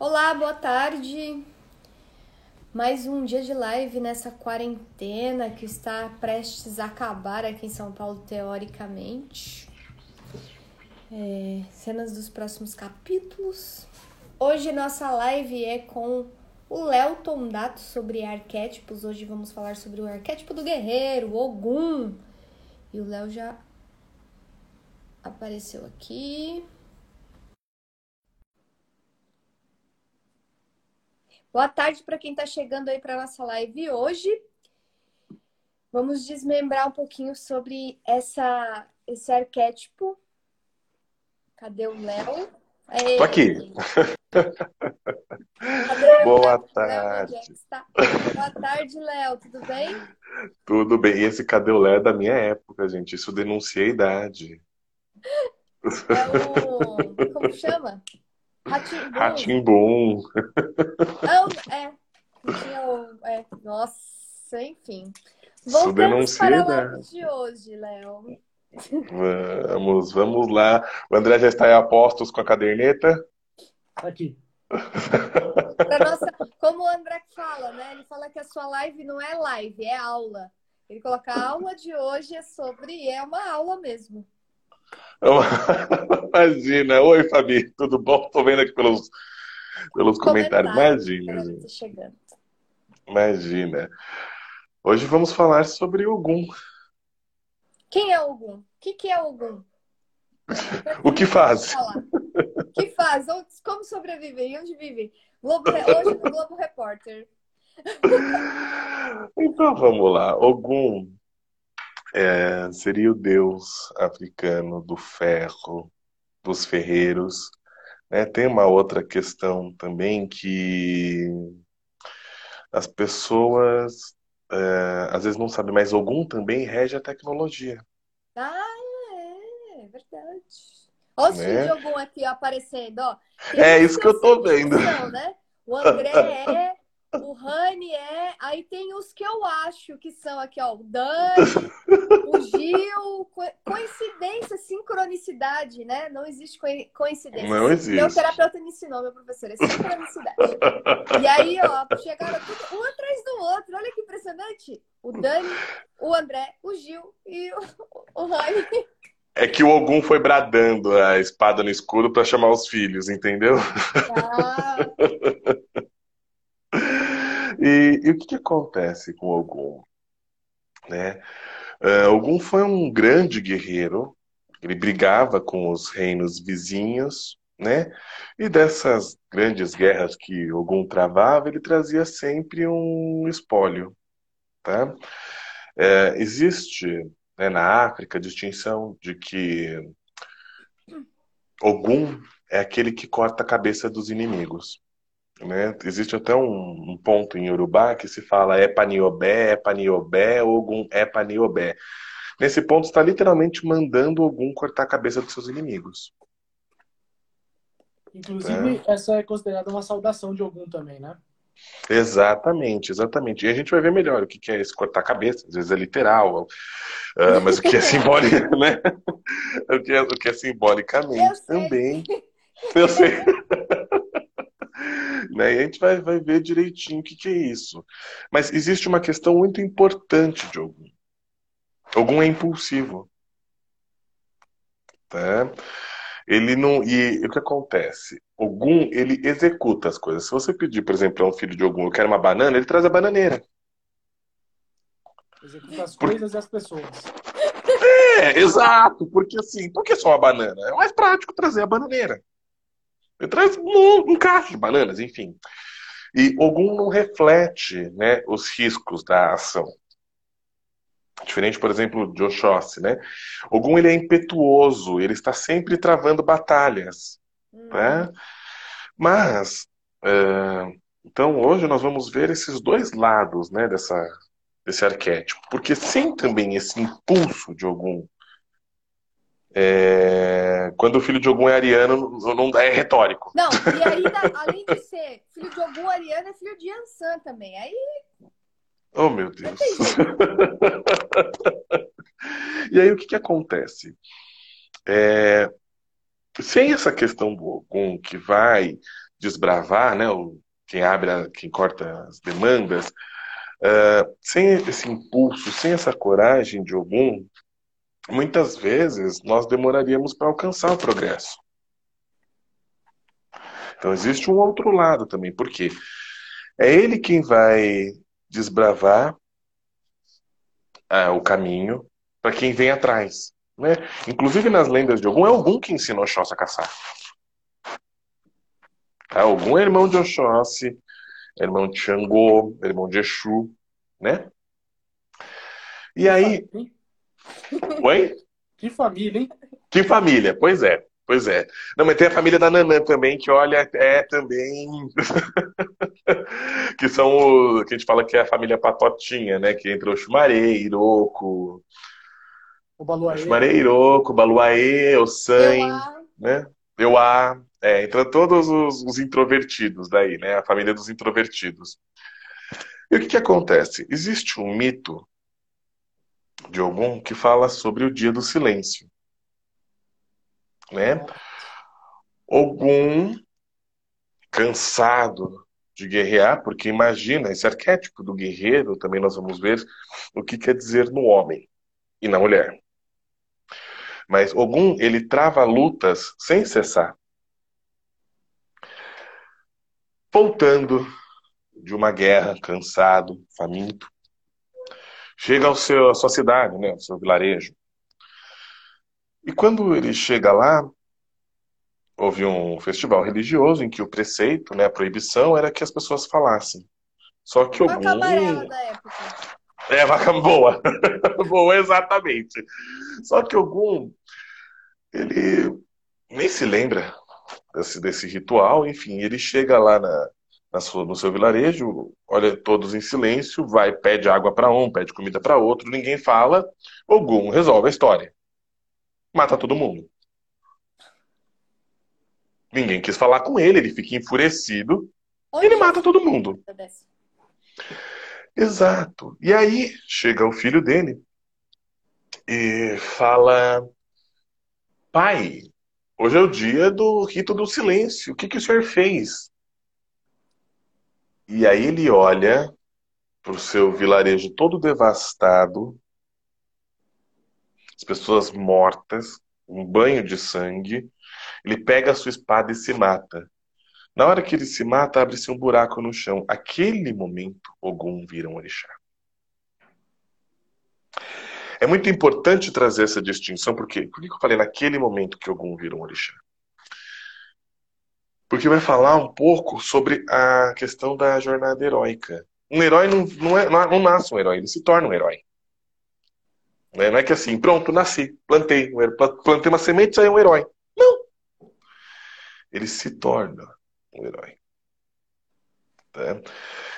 Olá, boa tarde. Mais um dia de live nessa quarentena que está prestes a acabar aqui em São Paulo, teoricamente. É, cenas dos próximos capítulos. Hoje nossa live é com o Léo Tondato sobre arquétipos. Hoje vamos falar sobre o arquétipo do guerreiro, Ogum. E o Léo já apareceu aqui. Boa tarde para quem está chegando aí para nossa live hoje. Vamos desmembrar um pouquinho sobre essa, esse arquétipo. Cadê o Léo? Tô aqui. Boa tarde. Boa tarde, Léo. Tudo bem? Tudo bem. E esse cadê o Léo é da minha época, gente. Isso denuncia a idade. É o. Como chama? Ratimbum. É, é, nossa, enfim. Voltamos para a live de hoje, Léo. Vamos, vamos lá. O André já está aí a postos com a caderneta? Aqui. nossa, como o André fala, né? Ele fala que a sua live não é live, é aula. Ele coloca a aula de hoje é sobre, e é uma aula mesmo. Imagina. Oi, Fabi, tudo bom? Tô vendo aqui pelos, pelos comentários. Imagina. Imagina. Hoje vamos falar sobre Ogum. Quem é Ogum? O que, que é Ogum? o que faz? O que faz? Como sobrevivem? Onde vivem? Globo, hoje no Globo Repórter. então vamos lá. Ogum é, seria o deus africano do ferro, dos ferreiros. Né? Tem uma outra questão também que as pessoas é, às vezes não sabem, mas algum também rege a tecnologia. Ah, é, é verdade. Olha né? o algum aqui aparecendo, ó. é isso que eu tô vendo. Né? O André é o Rani é. Aí tem os que eu acho que são aqui, ó. O Dani, o Gil. Coincidência, sincronicidade, né? Não existe coincidência. Não existe. Meu terapeuta me ensinou, meu professor, é sincronicidade. e aí, ó, chegaram tudo um atrás do outro. Olha que impressionante. O Dani, o André, o Gil e o, o. É que o Ogum foi bradando a espada no escuro para chamar os filhos, entendeu? Ah. E, e o que, que, acontece com Ogum? Né? Uh, Ogum foi um grande guerreiro, ele brigava com os reinos vizinhos, né? E dessas grandes guerras que Ogum travava, ele trazia sempre um espólio, tá? É, existe né, na África a distinção de que Ogum é aquele que corta a cabeça dos inimigos. Né? Existe até um, um, ponto em Urubá que se fala Epaniobé, Epaniobé, Ogum Epaniobé. Nesse ponto está literalmente mandando Ogum cortar a cabeça dos seus inimigos. Inclusive, é. essa é considerada uma saudação de Ogum também, né? Exatamente, exatamente. E a gente vai ver melhor o que é esse cortar a cabeça, às vezes é literal, uh, mas o que é simbólico, né? o, que é, o que é simbolicamente Eu também. Eu sei. Né? E a gente vai, vai ver direitinho o que, que é isso. Mas existe uma questão muito importante de algum. Algum é impulsivo. Tá? Ele não. E o que acontece? Algum, ele executa as coisas. Se você pedir, por exemplo, a um filho de algum, eu quero uma banana, ele traz a bananeira. Executa as coisas e as pessoas. É, exato. Porque assim, por que só uma banana? É mais prático trazer a bananeira. Ele traz um, um cacho de bananas, enfim. E Ogum não reflete né, os riscos da ação. Diferente, por exemplo, de Oxóssi, né? Ogum ele é impetuoso, ele está sempre travando batalhas. Hum. Né? Mas, uh, então hoje nós vamos ver esses dois lados né, dessa, desse arquétipo. Porque sem também esse impulso de Ogum é... Quando o filho de Ogum é ariano, não é retórico. Não, e aí, além de ser filho de Ogum ariano, é filho de Ansan também. Aí. Oh, meu Deus. e aí, o que, que acontece? É... Sem essa questão do Ogum que vai desbravar, né, o, quem abre, a, quem corta as demandas, uh, sem esse impulso, sem essa coragem de algum, muitas vezes nós demoraríamos para alcançar o progresso. Então existe um outro lado também, porque é ele quem vai desbravar uh, o caminho para quem vem atrás. Né? Inclusive nas lendas de Ogum, é Ogum que ensina Oxóssi a caçar. É, Ogum é irmão de Oxóssi, é irmão de Xangô, é irmão de Exu, né? E aí... Oi? Que família, hein? Que família, pois é. Pois é. Não, mas tem a família da Nanã também, que olha, é também. que são o. que a gente fala que é a família Patotinha, né? Que entra o Xumaré, Iroko. O Baluaê. Xumaré, Iroko, Baluaê, o San, né? Euá. É, entra todos os, os, introvertidos daí, né? A família dos introvertidos. E o que, que acontece? Existe um mito de algum que fala sobre o dia do silêncio né? Ogum cansado de guerrear, porque imagina esse arquétipo do guerreiro, também nós vamos ver o que quer dizer no homem e na mulher. Mas Ogum, ele trava lutas sem cessar. Voltando de uma guerra, cansado, faminto, chega ao seu, à sua cidade, né, ao seu vilarejo. E quando ele chega lá, houve um festival religioso em que o preceito, né, a proibição era que as pessoas falassem. Só que Uma algum... da época. É, vaca boa. boa, exatamente. Só que algum ele nem se lembra desse, desse ritual, enfim, ele chega lá na, na sua, no seu vilarejo, olha todos em silêncio, vai, pede água para um, pede comida para outro, ninguém fala, Ogum resolve a história mata todo mundo. Ninguém quis falar com ele, ele fica enfurecido. e ele mata todo mundo. Exato. E aí chega o filho dele e fala: Pai, hoje é o dia do rito do silêncio. O que, que o senhor fez? E aí ele olha para o seu vilarejo todo devastado, as pessoas mortas, um banho de sangue. Ele pega a sua espada e se mata. Na hora que ele se mata, abre-se um buraco no chão. Aquele momento, Ogum vira um orixá. É muito importante trazer essa distinção, porque por que eu falei naquele momento que Ogum vira um orixá? Porque vai falar um pouco sobre a questão da jornada heróica. Um herói não, não, é, não nasce um herói, ele se torna um herói. Né? Não é que assim, pronto, nasci, plantei, plantei uma semente saiu um herói. Não. Ele se torna um herói. Tá?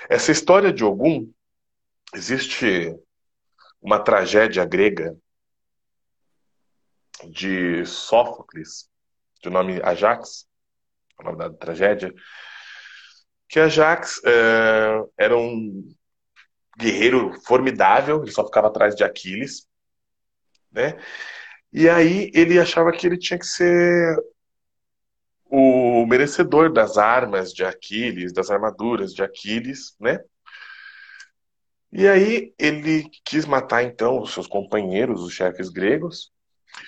Essa história de Ogum, existe uma tragédia grega de Sófocles, de nome Ajax, nome da tragédia, que Ajax é, era um guerreiro formidável, ele só ficava atrás de Aquiles, né? E aí ele achava que ele tinha que ser o merecedor das armas de Aquiles, das armaduras de Aquiles, né? E aí ele quis matar então os seus companheiros, os chefes gregos.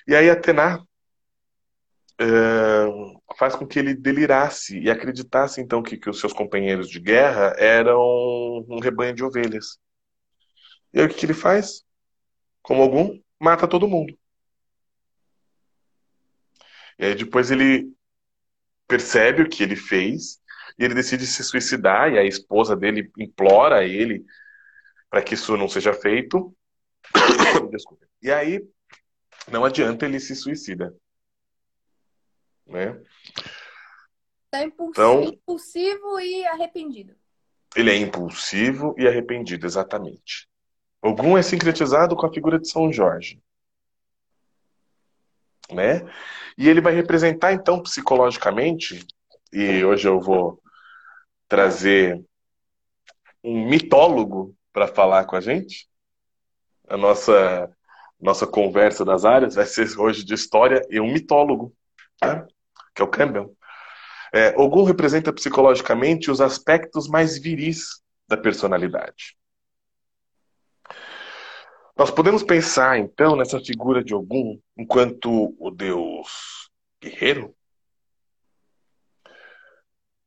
E aí Atena uh, faz com que ele delirasse e acreditasse então que, que os seus companheiros de guerra eram um rebanho de ovelhas. E aí o que, que ele faz? Como algum, mata todo mundo. E aí depois ele percebe o que ele fez e ele decide se suicidar e a esposa dele implora ele para que isso não seja feito. Desculpa. E aí não adianta ele se suicida. Né? Tá impulsivo, então, impulsivo e arrependido. Ele é impulsivo e arrependido, exatamente. Ogum é sincretizado com a figura de São Jorge. Né? E ele vai representar, então, psicologicamente, e hoje eu vou trazer um mitólogo para falar com a gente. A nossa, nossa conversa das áreas vai ser hoje de história e um mitólogo, né? que é o Campbell. É, Ogum representa psicologicamente os aspectos mais viris da personalidade. Nós podemos pensar, então, nessa figura de Ogum enquanto o deus guerreiro,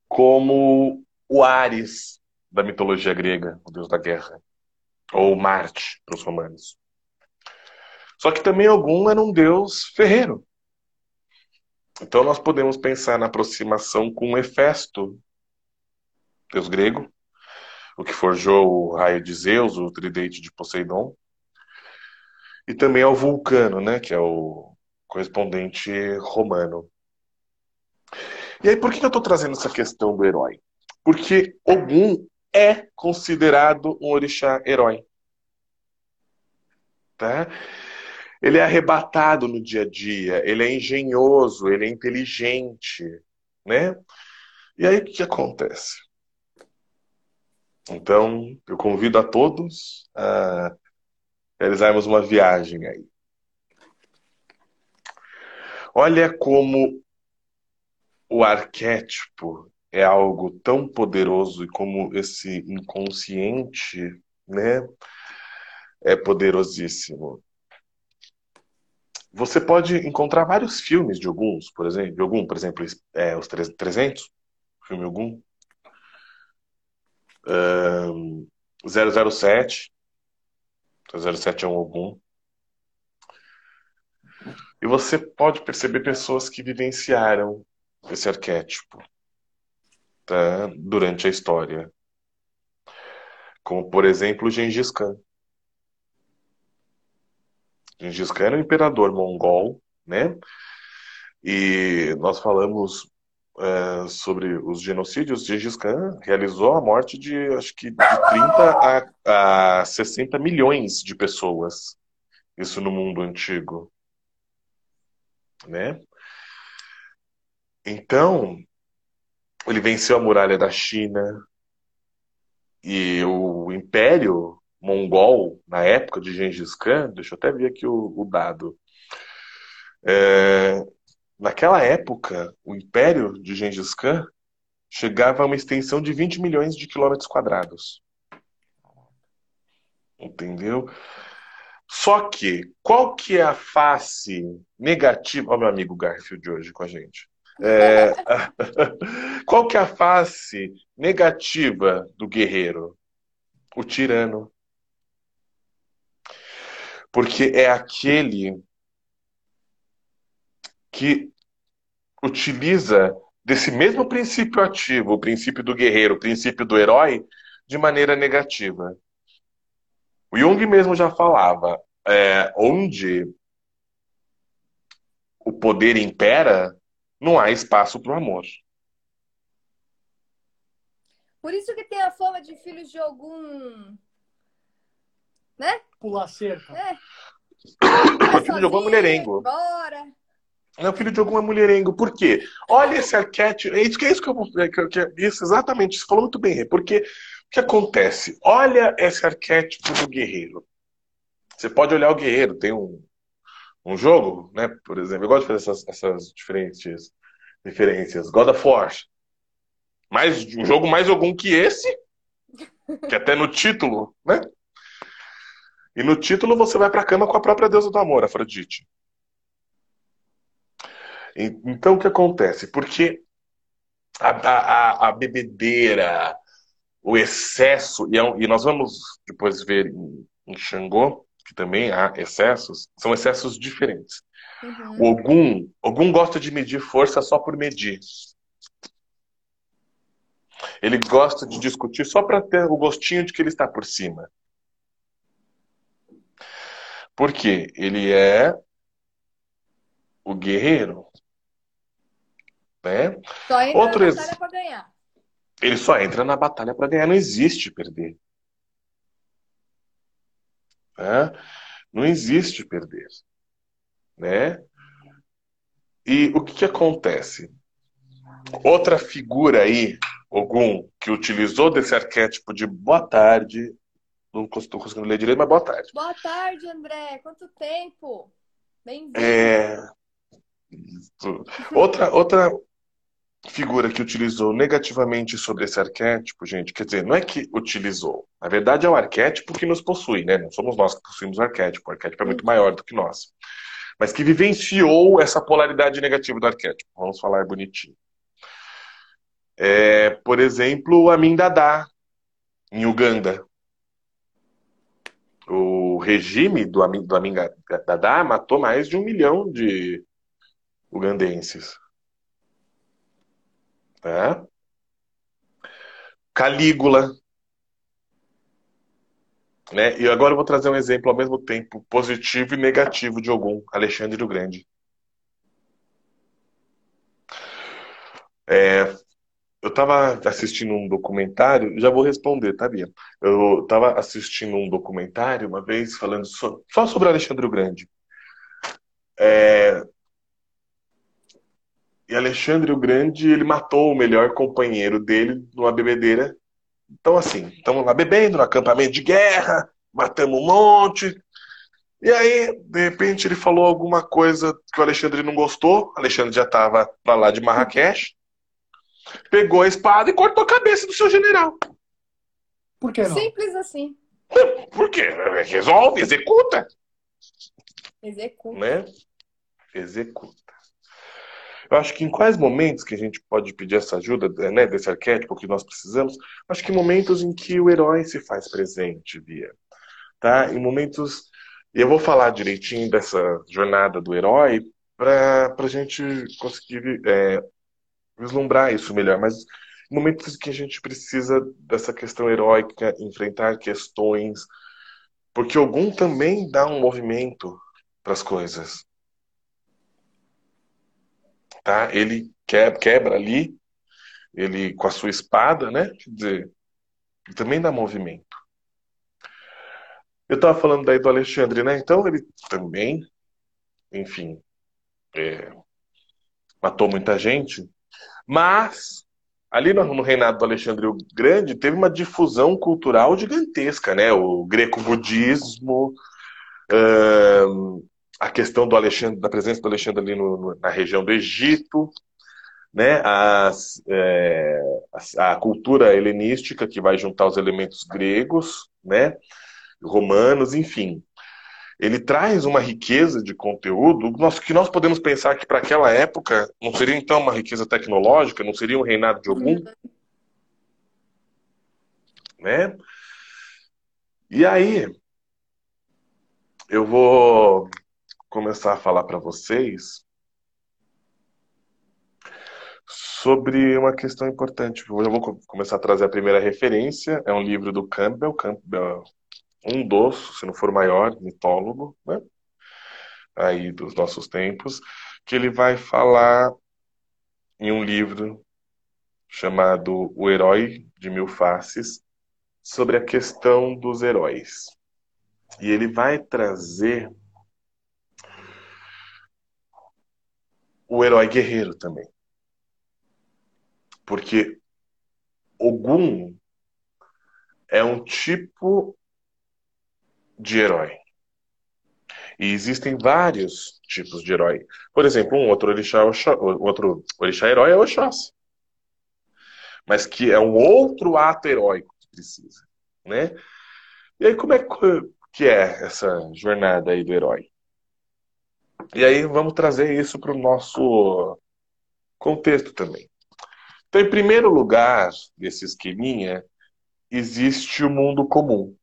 como o Ares da mitologia grega, o deus da guerra, ou Marte para os romanos. Só que também Ogum era um deus ferreiro. Então nós podemos pensar na aproximação com Hefesto, deus grego, o que forjou o raio de Zeus, o tridente de Poseidon, e também ao Vulcano, né, que é o correspondente romano. E aí, por que eu estou trazendo essa questão do herói? Porque Ogum é considerado um orixá herói. Tá? Ele é arrebatado no dia a dia, ele é engenhoso, ele é inteligente, né? E aí o que acontece? Então, eu convido a todos a realizarmos uma viagem aí. Olha como o arquétipo é algo tão poderoso e como esse inconsciente, né, é poderosíssimo. Você pode encontrar vários filmes de alguns, por exemplo, de algum, por exemplo, é, os 300, filme algum, um, 007, 007 é um algum. E você pode perceber pessoas que vivenciaram esse arquétipo tá, durante a história. Como, por exemplo, Gengis Khan. Gengis Khan era um imperador mongol, né? E nós falamos é, sobre os genocídios. Gengis Khan realizou a morte de, acho que, de 30 a, a 60 milhões de pessoas. Isso no mundo antigo. Né? Então, ele venceu a muralha da China e o Império Mongol, na época de Gengis Khan, deixa eu até ver aqui o, o dado. É, naquela época, o Império de Gengis Khan chegava a uma extensão de 20 milhões de quilômetros quadrados. Entendeu? Só que, qual que é a face negativa... Olha meu amigo Garfield hoje com a gente. É, qual que é a face negativa do guerreiro? O tirano. Porque é aquele que utiliza desse mesmo princípio ativo, o princípio do guerreiro, o princípio do herói, de maneira negativa. O Jung mesmo já falava, é, onde o poder impera, não há espaço para o amor. Por isso que tem a fama de filhos de algum. Né? Pular cerca. É. filho de algum é mulherengo. Bora. Não, filho de alguma mulherengo. Por quê? Olha esse arquétipo. É isso que é isso que eu vou. isso, exatamente. Você falou muito bem, porque o que acontece? Olha esse arquétipo do guerreiro. Você pode olhar o guerreiro, tem um, um jogo, né? Por exemplo, eu gosto de fazer essas, essas diferentes referências. God of War. Mais, um jogo mais algum que esse, que até no título, né? E no título você vai pra cama com a própria deusa do amor, Afrodite. Então o que acontece? Porque a, a, a bebedeira, o excesso, e, é e, nós vamos depois ver em, em Xangô, que também há excessos, são excessos diferentes. Uhum. O Ogum, Ogum gosta de medir força só por medir. Ele gosta de discutir só para ter o gostinho de que ele está por cima. Por quê? Ele é o guerreiro. Né? Só entra Outro na batalha para ganhar. Ele só entra na batalha para ganhar, não existe perder. Né? Não existe perder. Né? E o que, que acontece? Outra figura aí, Ogum, que utilizou desse arquétipo de boa tarde. Não estou conseguindo ler direito, mas boa tarde. Boa tarde, André. Quanto tempo? Bem-vindo. É... Outra, outra, figura que utilizou negativamente sobre esse arquétipo, gente, quer dizer, não é que utilizou. Na verdade, é o arquétipo que nos possui, né? Não somos nós que possuímos o arquétipo. O arquétipo é muito maior do que nós. Mas que vivenciou essa polaridade negativa do arquétipo. Vamos falar bonitinho. É, por exemplo, a Mindadá, em Uganda. O regime do, do Amindadá matou mais de um milhão de ugandenses. Tá? Calígula. Né? E agora eu vou trazer um exemplo ao mesmo tempo positivo e negativo de algum, Alexandre o Grande. É, eu estava assistindo um documentário, já vou responder, tá, Bia? Eu estava assistindo um documentário uma vez falando só, só sobre Alexandre o Grande. É, e Alexandre o Grande, ele matou o melhor companheiro dele numa bebedeira. Então, assim, estamos lá bebendo no acampamento de guerra, matamos um monte. E aí, de repente, ele falou alguma coisa que o Alexandre não gostou. O Alexandre já estava para lá de Marrakech. Pegou a espada e cortou a cabeça do seu general. Por que não? Simples assim. Por quê? Resolve, executa. Executa. Né? Executa. Eu acho que em quais momentos que a gente pode pedir essa ajuda, né, desse arquétipo que nós precisamos, acho que em momentos em que o herói se faz presente, Bia. Tá? Em momentos. E eu vou falar direitinho dessa jornada do herói para a gente conseguir é, vislumbrar isso melhor. Mas momentos que a gente precisa dessa questão heróica, enfrentar questões. Porque algum também dá um movimento para as coisas tá? Ele quebra ali, ele com a sua espada, né? Quer dizer, também dá movimento. Eu estava falando daí do Alexandre, né? Então ele também, enfim, é, matou muita gente, mas ali no, reinado do Alexandre o Grande teve uma difusão cultural gigantesca, né? O greco-budismo, a questão do Alexandre, da presença do Alexandre ali no, na região do Egito, né, as, é, a, a, cultura helenística que vai juntar os elementos gregos, né, romanos, enfim. Ele traz uma riqueza de conteúdo que nós podemos pensar que para aquela época não seria então uma riqueza tecnológica, não seria um reinado de algum, né? E aí eu vou começar a falar para vocês sobre uma questão importante. Eu vou começar a trazer a primeira referência. É um livro do Campbell, Campbell um dos, se não for maior, mitólogo, né? Aí dos nossos tempos, que ele vai falar em um livro chamado O Herói de Mil Faces sobre a questão dos heróis. E ele vai trazer o herói guerreiro também. Porque Ogum é um tipo de herói. E existem vários tipos de herói. Por exemplo, um outro orixá, outro orixá herói é Oxóssi. Mas que é um outro ato heróico que precisa. Né? E aí, como é que é essa jornada aí do herói? E aí vamos trazer isso para o nosso contexto também. Então, em primeiro lugar, desse esqueminha, existe o mundo comum.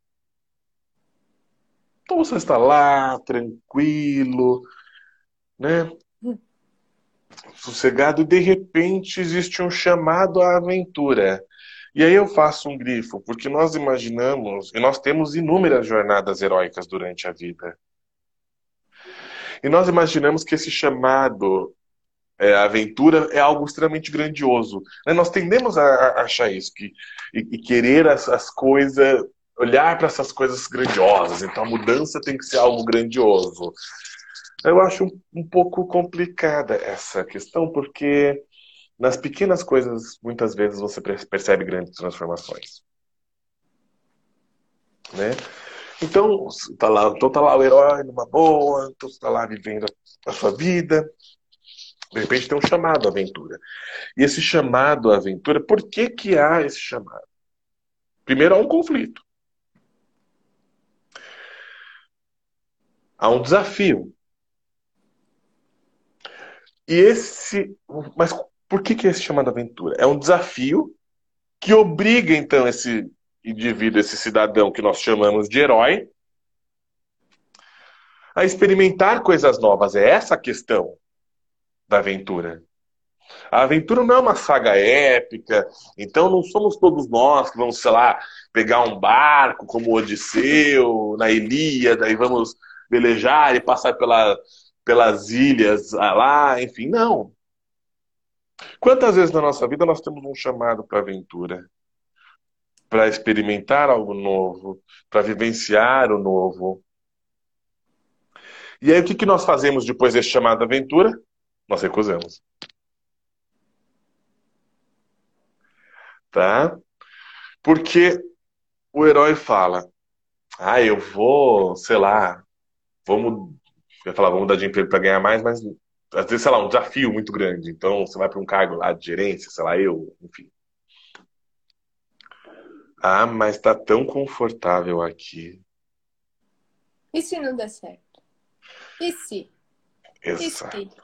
Então você está lá, tranquilo, né? Sossegado, de repente existe um chamado à aventura. E aí eu faço um grifo, porque nós imaginamos, e nós temos inúmeras jornadas heróicas durante a vida. E nós imaginamos que esse chamado é, aventura é algo extremamente grandioso. Né? Nós tendemos a, a, achar isso, que, e, e querer as, as coisas, olhar para essas coisas grandiosas. Então a mudança tem que ser algo grandioso. Eu acho um, pouco complicada essa questão, porque nas pequenas coisas, muitas vezes você percebe grandes transformações. Né? Então, tá lá, então tá lá o herói numa boa, então tá lá vivendo a sua vida. De repente tem um chamado à aventura. E esse chamado à aventura, por que, que há esse chamado? Primeiro, há um conflito. Há um desafio. E esse. Mas por que, que é chamado aventura? É um desafio que obriga, então, esse indivíduo, esse cidadão que nós chamamos de herói, a experimentar coisas novas. É essa a questão da aventura. A aventura não é uma saga épica, então não somos todos nós que vamos, sei lá, pegar um barco como Odisseu, na Ilíada, e vamos velejar e passar pela, pelas ilhas ah, lá, enfim, não. Quantas vezes na nossa vida nós temos um chamado para aventura? Para experimentar algo novo, para vivenciar o novo. E aí o que, que nós fazemos depois desse chamado aventura? Nós recusamos. Tá? Porque o herói fala: Ah, eu vou, sei lá, vamos. Eu falar, vamos dar de emprego para ganhar mais, mas às vezes, sei lá, um desafio muito grande. Então, você vai para um cargo lá de gerência, sei lá, eu, enfim. Ah, mas tá tão confortável aqui. E se não der certo? E se? Exato. E se?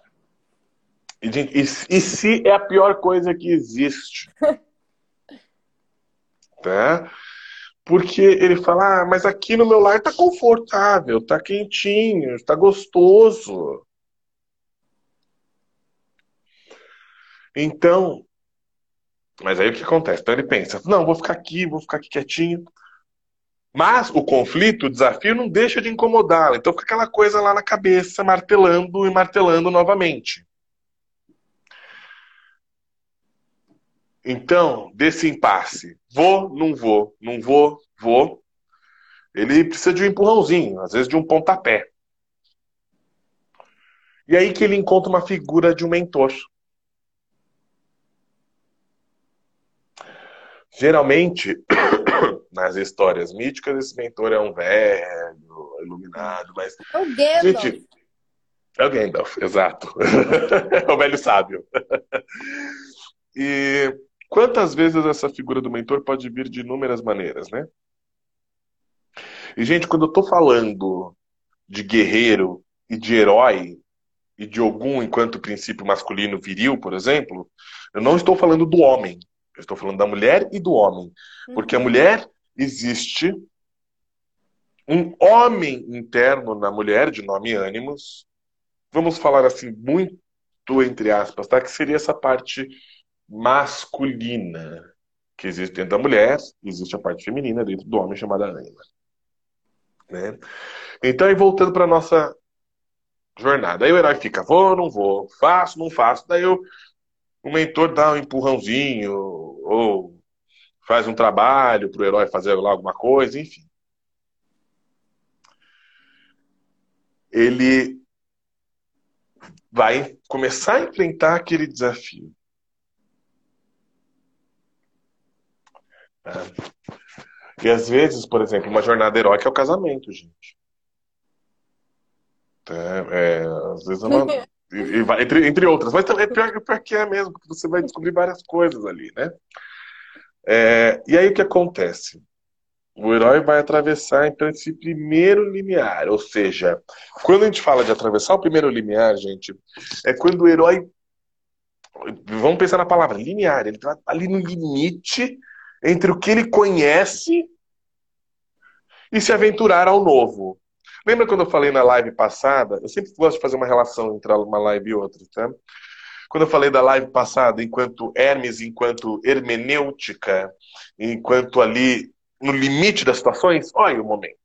E, e, e se é a pior coisa que existe? tá? Porque ele fala, ah, mas aqui no meu lar tá confortável, tá quentinho, tá gostoso. Então, mas aí o que acontece? Então ele pensa, não, vou ficar aqui, vou ficar aqui quietinho. Mas o conflito, o desafio não deixa de incomodá-lo. Então fica aquela coisa lá na cabeça, martelando e martelando novamente. Então, desse impasse, vou, não vou, não vou, vou, ele precisa de um empurrãozinho, às vezes de um pontapé. E aí que ele encontra uma figura de um mentor. Geralmente, nas histórias míticas, esse mentor é um velho, iluminado, mas. É o Gandalf. Gente, é o Gandalf, exato. é o velho sábio. e quantas vezes essa figura do mentor pode vir de inúmeras maneiras, né? E, gente, quando eu tô falando de guerreiro e de herói e de algum enquanto princípio masculino viril, por exemplo, eu não estou falando do homem. Eu estou falando da mulher e do homem. Porque a uhum. mulher existe um homem interno na mulher, de nome ânimos. Vamos falar assim, muito entre aspas, tá? Que seria essa parte masculina que existe dentro da mulher, existe a parte feminina dentro do homem chamada ânima. Né? Então, e voltando para nossa jornada, aí o herói fica, vou, não vou, faço, não faço, daí eu o mentor dá um empurrãozinho, ou faz um trabalho para o herói fazer lá alguma coisa, enfim. Ele vai começar a enfrentar aquele desafio. É. E às vezes, por exemplo, uma jornada heróica é o casamento, gente. É, é, às vezes é uma, E, vai, entre, entre outras. Mas também é pior, pior que é mesmo, porque você vai descobrir várias coisas ali, né? É, e aí o que acontece? O herói vai atravessar então esse primeiro limiar, ou seja, quando a gente fala de atravessar o primeiro limiar, gente, é quando o herói, vamos pensar na palavra limiar, ele está ali no limite entre o que ele conhece e se aventurar ao novo. Lembra quando eu falei na live passada? Eu sempre gosto de fazer uma relação entre uma live e outra, tá? Quando eu falei da live passada, enquanto Hermes, enquanto hermenêutica, enquanto ali no limite das situações, olha o momento.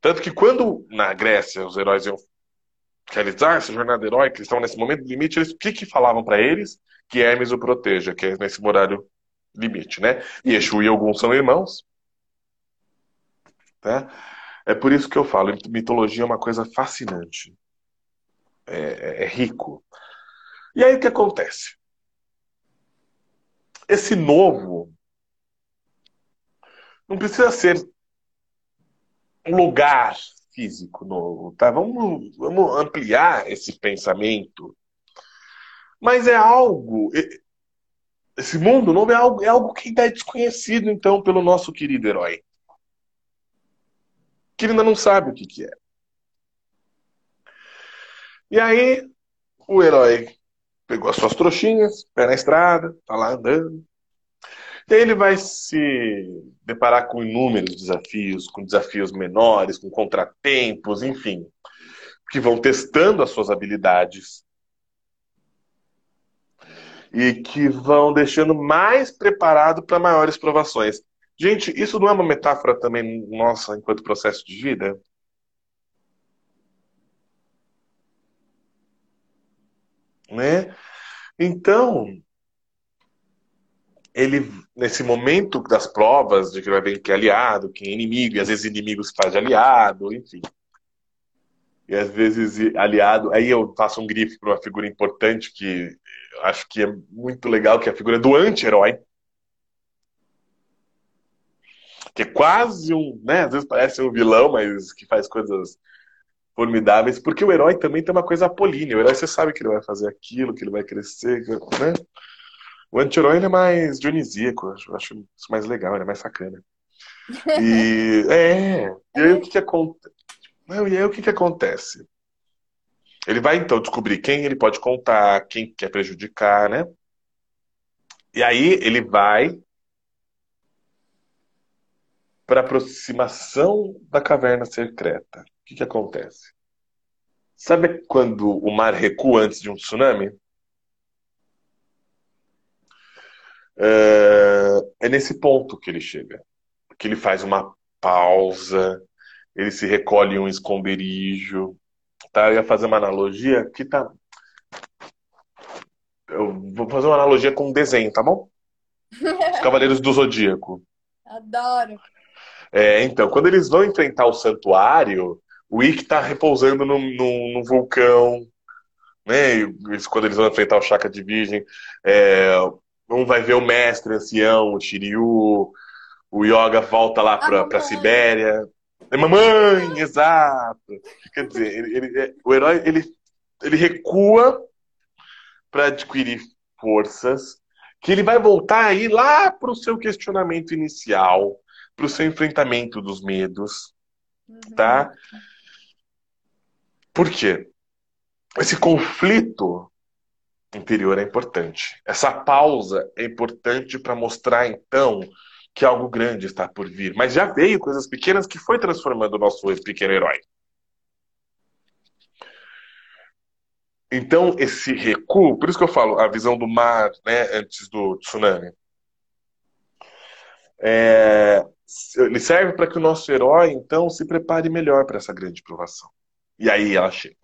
Tanto que quando na Grécia os heróis iam realizar essa jornada heróica, eles estavam nesse momento limite, eles, o que, que falavam para eles? Que Hermes o proteja, que é nesse horário limite, né? E Exu e alguns são irmãos. Tá? É por isso que eu falo, mitologia é uma coisa fascinante. É, é, é rico. E aí o que acontece? Esse novo não precisa ser um lugar físico novo, tá? Vamos, vamos ampliar esse pensamento. Mas é algo. Esse mundo novo é algo, é algo que ainda é desconhecido, então, pelo nosso querido herói. Que ele ainda não sabe o que, que é. E aí, o herói pegou as suas trouxinhas, pé na estrada, tá lá andando. Ele vai se deparar com inúmeros desafios, com desafios menores, com contratempos, enfim, que vão testando as suas habilidades e que vão deixando mais preparado para maiores provações. Gente, isso não é uma metáfora também nossa enquanto processo de vida? Né? Então, ele, nesse momento das provas, de que vai ver que é aliado, que é inimigo, e às vezes inimigo se faz de aliado, enfim. E às vezes aliado. Aí eu faço um grife para uma figura importante que acho que é muito legal, que é a figura do anti-herói. Que é quase um, né? Às vezes parece um vilão, mas que faz coisas formidáveis, porque o herói também tem uma coisa apolínea. O herói você sabe que ele vai fazer aquilo, que ele vai crescer, né? O anti-herói é mais dionisíaco, eu acho isso mais legal, ele é mais sacana. E, é, e aí o que, que acontece? Não, e aí o que, que acontece? Ele vai então descobrir quem ele pode contar, quem quer prejudicar, né? E aí ele vai para aproximação da caverna secreta. O que, que acontece? Sabe quando o mar recua antes de um tsunami? É, é nesse ponto que ele chega. Que ele faz uma pausa, ele se recolhe em um esconderijo. Tá? Eu ia fazer uma analogia que tá. Eu vou fazer uma analogia com um desenho, tá bom? Os Cavaleiros do Zodíaco. Adoro. É, então, quando eles vão enfrentar o santuário, o Ikki tá repousando no, no, no vulcão, né? Eles, quando eles vão enfrentar o Chakra de Virgem, é, um vai ver o mestre ancião, o Shiryu, o Yoga volta lá pra, pra Sibéria. É mamãe, exato. Quer dizer, ele, ele, é, o herói ele, ele recua para adquirir forças que ele vai voltar aí lá para o seu questionamento inicial, para o seu enfrentamento dos medos, uhum. tá? Por quê? Esse conflito interior é importante. Essa pausa é importante para mostrar, então, que algo grande está por vir. Mas já veio coisas pequenas que foi transformando o nosso pequeno herói. Então, esse recuo, por isso que eu falo, a visão do mar né, antes do tsunami. É, ele serve para que o nosso herói, então, se prepare melhor para essa grande provação. E aí ela chega.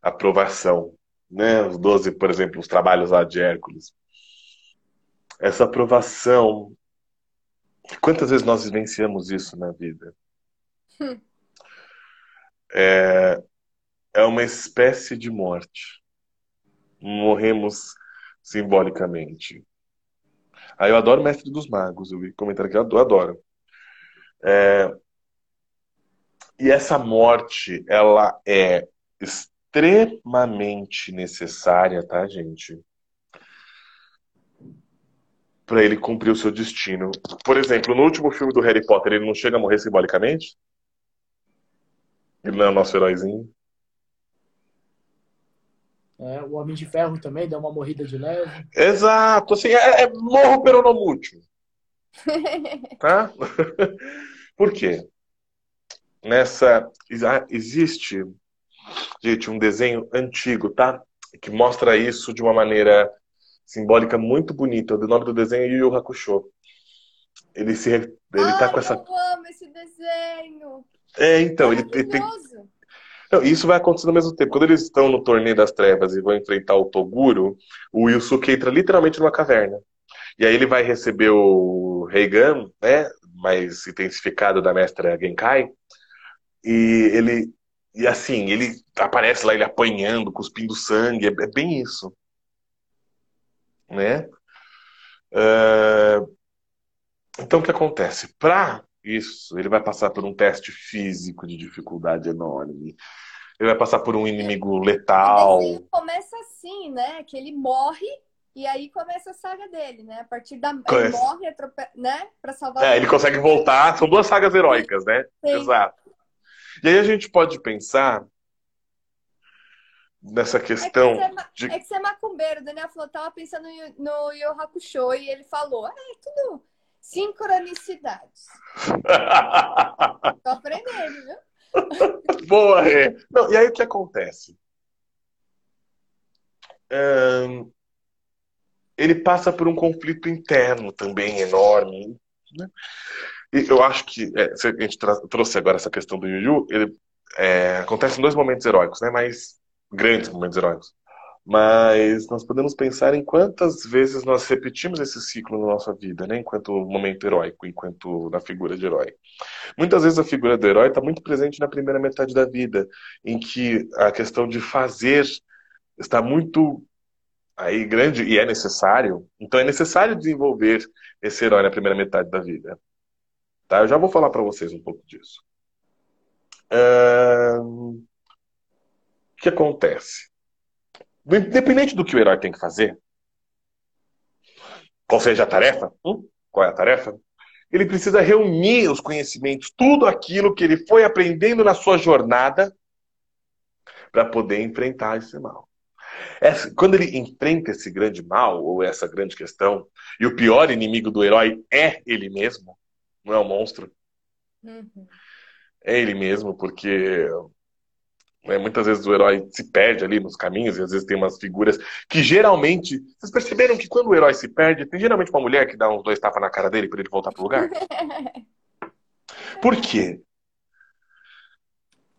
A provação. Né? Os 12, por exemplo, os trabalhos lá de Hércules essa aprovação. Quantas vezes nós vivenciamos isso na vida? Hum. É, é uma espécie de morte. Morremos simbolicamente. Aí eu adoro Mestre dos Magos, eu vi comentar aqui, eu adoro. É, e essa morte, ela é extremamente necessária, tá, gente? para ele cumprir o seu destino. Por exemplo, no último filme do Harry Potter, ele não chega a morrer simbolicamente? Ele não é o nosso heróizinho? É, o Homem de Ferro também deu uma morrida de leve. Exato, assim, é, é morro peronomútil. tá? Por quê? Nessa. Existe, gente, um desenho antigo, tá? Que mostra isso de uma maneira simbólica muito bonita. O nome do desenho é Yu Yu Hakusho. Ele se ele Ai, tá com essa. Eu amo esse desenho. É, então, ele, ele tem. Não, isso vai acontecer ao mesmo tempo. Quando eles estão no torneio das trevas e vão enfrentar o Toguro, o Yusuke entra literalmente numa caverna. E aí ele vai receber o Reigan, né? Mais intensificado da mestra Genkai. E ele. E assim, ele aparece lá, ele apanhando, cuspindo sangue. É, é bem isso né? Uh, então, o que acontece? Para Isso. Ele vai passar por um teste físico de dificuldade enorme. Ele vai passar por um inimigo letal. O desenho começa assim, né? Que ele morre e aí começa a saga dele, né? A partir da. Ele morre, atrope... né? Pra salvar É, ele consegue voltar. São duas sagas heróicas, né? Sim. Exato. E aí a gente pode pensar nessa É que, questão você é, de. é que você é macumbeiro, o Daniel falou, tava pensando no, Yu Hakusho e ele falou, ah, é tudo sincronicidades. Tô aprendendo, viu? Boa, Rê. Não, e aí o que acontece? Ahn, ele passa por um conflito interno também enorme. né? E eu acho que é, a gente trouxe agora essa questão do Yu Yu, ele é, acontece em dois momentos heróicos, né? Mas grandes momentos heróicos. Mas nós podemos pensar em quantas vezes nós repetimos esse ciclo na nossa vida, né? Enquanto momento heróico, enquanto na figura de herói. Muitas vezes a figura do herói está muito presente na primeira metade da vida, em que a questão de fazer está muito aí grande e é necessário. Então é necessário desenvolver esse herói na primeira metade da vida. Tá? Eu já vou falar para vocês um pouco disso. Ahn, O que acontece? Independente do que o herói tem que fazer, qual seja a tarefa, hum? qual é a tarefa? Ele precisa reunir os conhecimentos, tudo aquilo que ele foi aprendendo na sua jornada para poder enfrentar esse mal. Essa- quando ele enfrenta esse grande mal, ou essa grande questão, e o pior inimigo do herói é ele mesmo, não é o monstro, Uhum. é ele mesmo, porque né, muitas vezes o herói se perde ali nos caminhos, e às vezes tem umas figuras que geralmente. Vocês perceberam que quando o herói se perde, tem geralmente uma mulher que dá uns dois tapas na cara dele para ele voltar pro lugar? Por quê?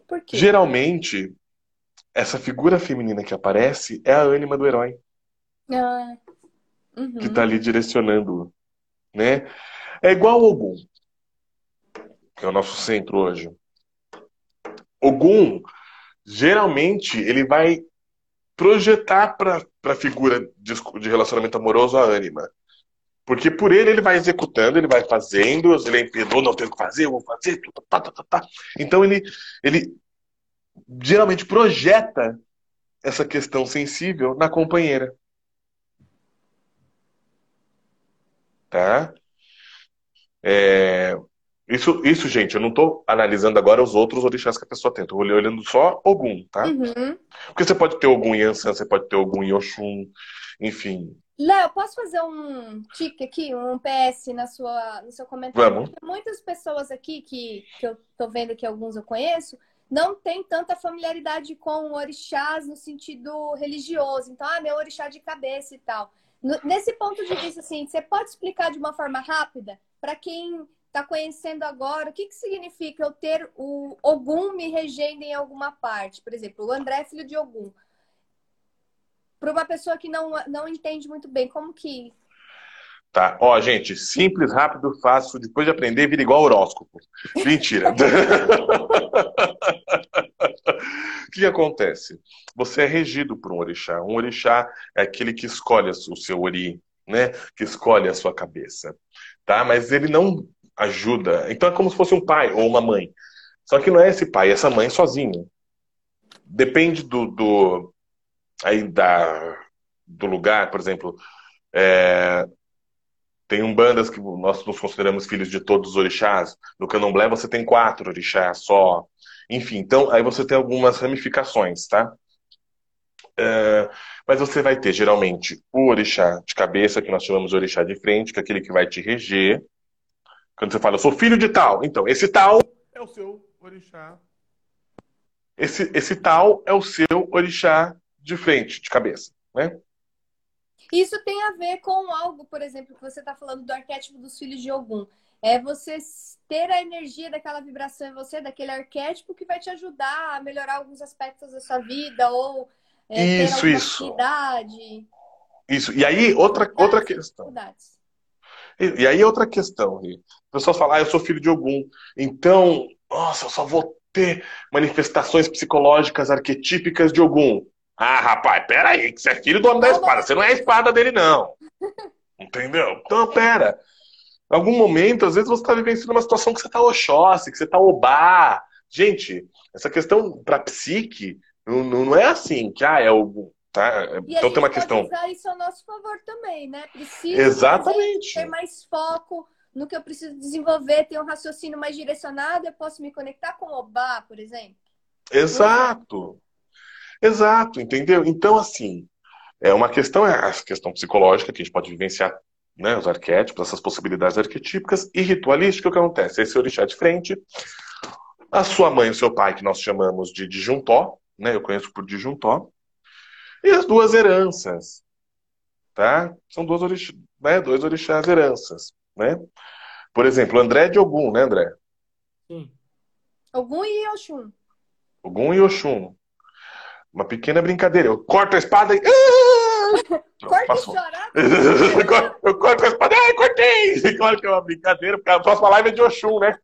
Por quê? Geralmente, essa figura feminina que aparece é a ânima do herói, Ah, uhum. que tá ali direcionando, né? É igual o Ogum, que é o nosso centro hoje. Ogum, geralmente, ele vai projetar para a figura de, de relacionamento amoroso a ânima. Porque por ele ele vai executando, ele vai fazendo, ele é impedou, não tenho o que fazer, eu vou fazer, tá, tá, tá. Então ele, ele geralmente projeta essa questão sensível na companheira. Tá? É, isso, isso, gente, eu não tô analisando agora os outros orixás que a pessoa tem. Tô olhando só Ogum, tá? Uhum. Porque você pode ter Ogum em Ansan, você pode ter Ogum Oxum, enfim. Léo, posso fazer um tique aqui, um PS na sua, no seu comentário? Vamos. Porque muitas pessoas aqui que, que eu tô vendo que alguns eu conheço, não tem tanta familiaridade com orixás no sentido religioso. Então, ah, meu orixá de cabeça e tal. Nesse ponto de vista, assim, você pode explicar de uma forma rápida para quem está conhecendo agora o que, que significa eu ter o Ogum me regendo em alguma parte? Por exemplo, o André é filho de Ogum. Para uma pessoa que não, não entende muito bem, como que. Tá, ó, gente, simples, rápido, fácil. Depois de aprender, vira igual horóscopo. Mentira. O que acontece? Você é regido por um orixá. Um orixá é aquele que escolhe o seu ori, né? Que escolhe a sua cabeça, tá? Mas ele não ajuda. Então é como se fosse um pai ou uma mãe. Só que não é esse pai, é essa mãe sozinha. Depende do, do aí da do lugar, por exemplo. É, tem umbandas que nós nos consideramos filhos de todos os orixás. No candomblé você tem quatro orixás só. Enfim, então aí você tem algumas ramificações, tá? É, mas você vai ter geralmente o orixá de cabeça, que nós chamamos de orixá de frente, que é aquele que vai te reger. Quando você fala, eu sou filho de tal, então esse tal é o seu orixá. Esse, esse tal é o seu orixá de frente, de cabeça, né? Isso tem a ver com algo, por exemplo, que você está falando do arquétipo dos filhos de Ogum. É você ter a energia daquela vibração em você, daquele arquétipo que vai te ajudar a melhorar alguns aspectos da sua vida ou é, Isso, ter isso. Isso. E aí, outra, outra questão. dificuldades. E, e aí, outra questão. As pessoas falam, ah, eu sou filho de Ogum. Então, nossa, eu só vou ter manifestações psicológicas arquetípicas de Ogum. Ah, rapaz, peraí, que você é filho do homem da espada. Você não é a espada dele, não. Entendeu? Então, pera. Em algum momento, às vezes você está vivenciando uma situação que você está oxóssi, que você está obá. Gente, essa questão para psique não, não é assim, que ah, é o. Tá? E então tem uma questão. usar isso a nosso favor também, né? Preciso Exatamente. ter mais foco no que eu preciso desenvolver, ter um raciocínio mais direcionado, eu posso me conectar com o Obá, por exemplo. Exato. Exato, entendeu? Então, assim, é uma questão, é a questão psicológica que a gente pode vivenciar, né? Os arquétipos, essas possibilidades arquetípicas e ritualística, o que acontece? Esse orixá de frente, a sua mãe e o seu pai, que nós chamamos de disjuntó, né? Eu conheço por disjuntó, e as duas heranças, tá? São duas orixás, né? Dois orixás heranças, né? Por exemplo, André de Ogum, né, André? Sim. Ogum e Oxum. Ogum e Oxum. Uma pequena brincadeira. Eu corto a espada e. Ah! Corta e chora. Eu corto- Eu corto a espada. Ai, cortei! Claro que é uma brincadeira, porque a próxima live é de Oxum, né?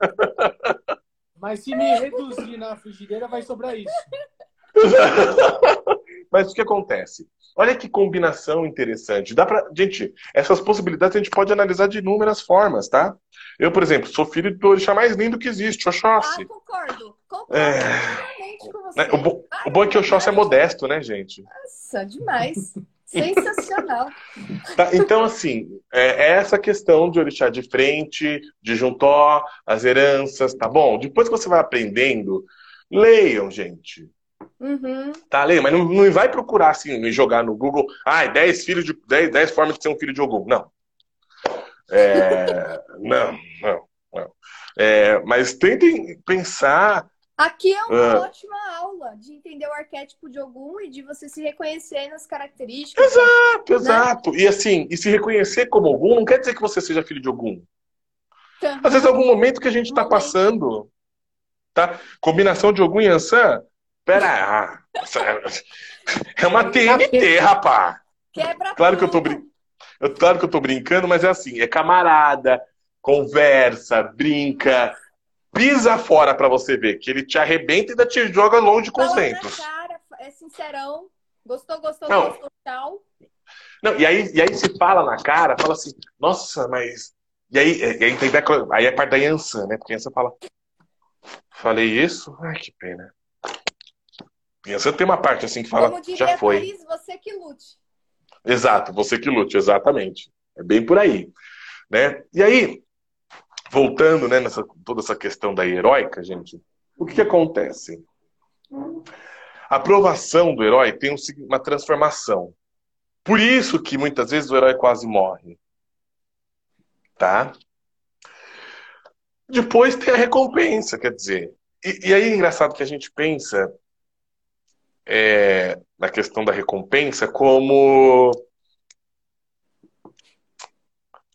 Mas se me reduzir na frigideira, vai sobrar isso. Mas o que acontece? Olha que combinação interessante. Dá pra. Gente, essas possibilidades a gente pode analisar de inúmeras formas, tá? Eu, por exemplo, sou filho do orixá mais lindo que existe, Oxóssi. Ah, concordo. Concordo É. com você. Né? O, bo- o bom é que o Oxóssi é modesto, né, gente? Nossa, demais. Sensacional. Tá, então, assim, é, é essa questão de orixá de frente, de juntó, as heranças, tá bom? Depois que você vai aprendendo, leiam, gente. Uhum. Tá, leiam, mas não, não vai procurar assim, me jogar no Google, ai, 10 filhos de 10, 10 formas de ser um filho de Ogum. Não. É, não, não, não. É, mas tentem pensar. Aqui é uma Ah. ótima aula de entender o arquétipo de Ogum e de você se reconhecer nas características. Exato, exato. E assim, e se reconhecer como Ogum não quer dizer que você seja filho de Ogum. Às vezes, algum momento que a gente está passando, tá? Combinação de Ogum e Ansan, pera, ah, é uma TNT, rapá. Quebra Claro que eu tô brincando. Claro que eu tô brincando, mas é assim, é camarada, conversa, brinca, pisa fora pra você ver, que ele te arrebenta e ainda te joga longe com os Fala na dentes. cara, é sincerão. Gostou, gostou, Não. gostou, tchau. Não, e aí, e aí se fala na cara, fala assim, nossa, mas. E aí, e aí, tem aí é parte da Yansan, né? Porque a Yansan fala. Falei isso? Ai, que pena. Yansan tem uma parte assim que fala, Como diria já foi. Thaís, você que lute. Exato, você que lute, exatamente. É bem por aí, né? E aí, voltando, né, nessa toda essa questão da heróica, gente, o que, que acontece? A aprovação do herói tem um uma transformação. Por isso que muitas vezes o herói quase morre. Tá? Depois tem a recompensa, quer dizer. E, e aí é engraçado que a gente pensa é, na questão da recompensa como.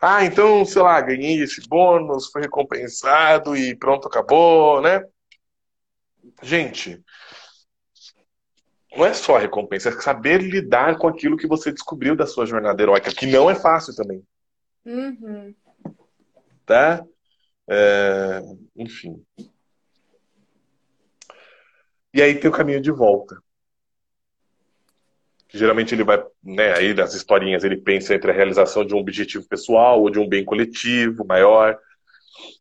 Ah, então, sei lá, ganhei esse bônus, foi recompensado e pronto, acabou, né? Gente, não é só a recompensa, é saber lidar com aquilo que você descobriu da sua jornada heróica, que não é fácil também, Uhum. tá? É, enfim. E aí tem o caminho de volta. Geralmente ele vai, né, aí das historinhas ele pensa entre a realização de um objetivo pessoal ou de um bem coletivo maior.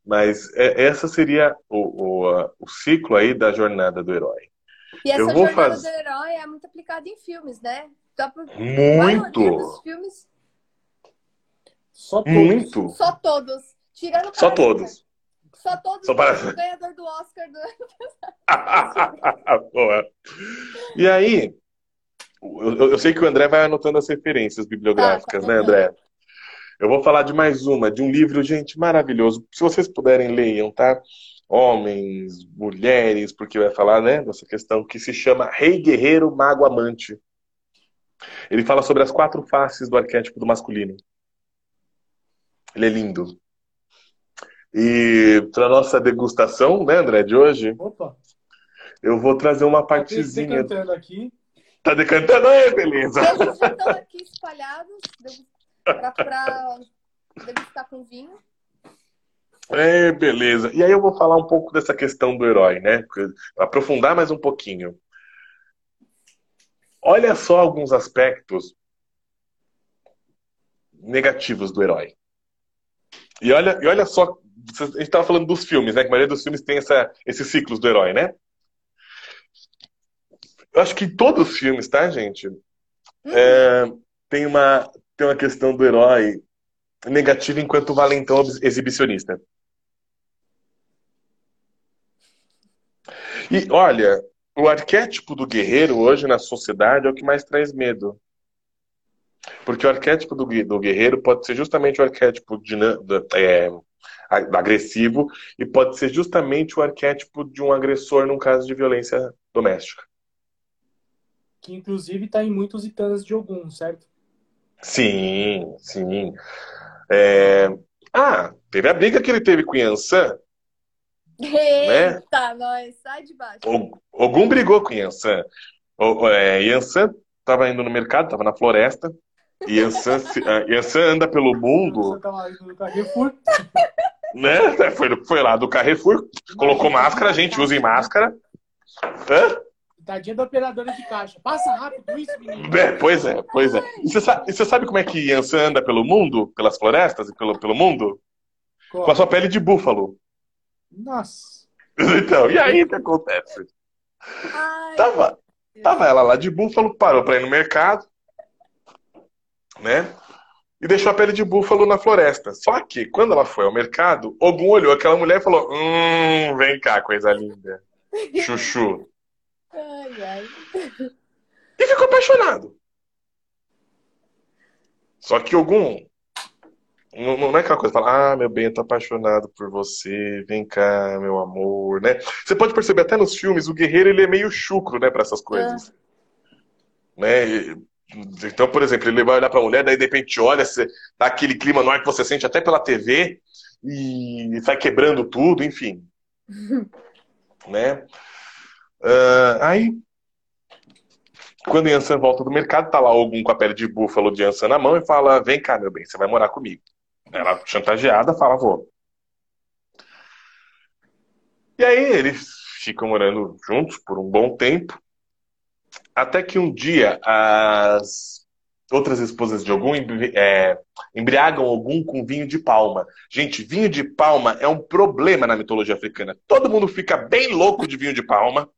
Mas é- essa seria o, o, a- o ciclo aí da jornada do herói. E essa Eu vou jornada faz- do herói é muito aplicada em filmes, né? A Muito! filmes, Só todos. Muito! só todos. Tirando Só todos. Só todos. Só. O ganhador do Oscar do... Boa. E aí, eu, eu- sei que o André vai anotando as referências bibliográficas, Tá, tá né, André? Eu vou falar de mais uma, de um livro, gente, maravilhoso. Se vocês puderem, leiam, tá? Homens, mulheres, porque vai falar, né, dessa questão que se chama Rei Guerreiro Mago Amante. Ele fala sobre as quatro faces do arquétipo do masculino. Ele é lindo. E para nossa degustação, né, André, de hoje, Opa, eu vou trazer uma partezinha. cantando aqui. Tá decantando aí, beleza. Já estão aqui espalhados pra, pra degustar com vinho. É, beleza. E aí eu vou falar um pouco dessa questão do herói, né? Aprofundar mais um pouquinho. Olha só alguns aspectos negativos do herói. E olha, e olha só, a gente estava falando dos filmes, né? Que a maioria dos filmes tem essa, esses ciclos do herói, né? Eu acho que em todos os filmes, tá, gente? É, tem, uma, tem uma questão do herói negativa enquanto valentão exibicionista. E olha, o arquétipo do guerreiro hoje na sociedade é o que mais traz medo. Porque o arquétipo do, do guerreiro pode ser justamente o arquétipo de, é, agressivo e pode ser justamente o arquétipo de um agressor num caso de violência doméstica. Que inclusive está em muitos itanas de Ogum, certo? Sim, sim. É... Ah, teve a briga que ele teve com o Yansan. Eita, né? nós, sai de baixo. O, Ogum brigou com o Yansan. O, é, Yansan estava indo no mercado, estava na floresta. Yansan, uh, Yansan anda pelo mundo. no Carrefour. Né? Foi, foi lá do Carrefour, colocou máscara, a gente usa em máscara. Hã? Tadinha da operadora de caixa. Passa rápido isso, menino. É, pois é, pois é. E você sabe, você sabe como é que Yansan anda pelo mundo, pelas florestas e pelo, pelo mundo? Como? Com a sua pele de búfalo. Nossa. Então, e aí o que acontece? Ai, tava, tava ela lá de búfalo, parou pra ir no mercado, né? E deixou a pele de búfalo na floresta. Só que, quando ela foi ao mercado, Ogum olhou aquela mulher e falou: Hum, vem cá, coisa linda. Chuchu. Ai, ai. E ficou apaixonado. Só que algum. Não, não é aquela coisa, fala, ah, meu bem, eu tô apaixonado por você, vem cá, meu amor, né? Você pode perceber até nos filmes, o guerreiro ele é meio chucro, né, para essas coisas. É. Né? Então, por exemplo, ele vai olhar pra mulher, daí de repente olha, você, dá aquele clima no ar que você sente até pela TV e sai quebrando tudo, enfim. né? Uh, aí, quando Yansan volta do mercado, tá lá algum com a pele de búfalo de Yansan na mão e fala: Vem cá, meu bem, você vai morar comigo. Ela, chantageada, fala: Vou. E aí, eles ficam morando juntos por um bom tempo. Até que um dia as outras esposas de algum é, embriagam algum com vinho de palma. Gente, vinho de palma é um problema na mitologia africana. Todo mundo fica bem louco de vinho de palma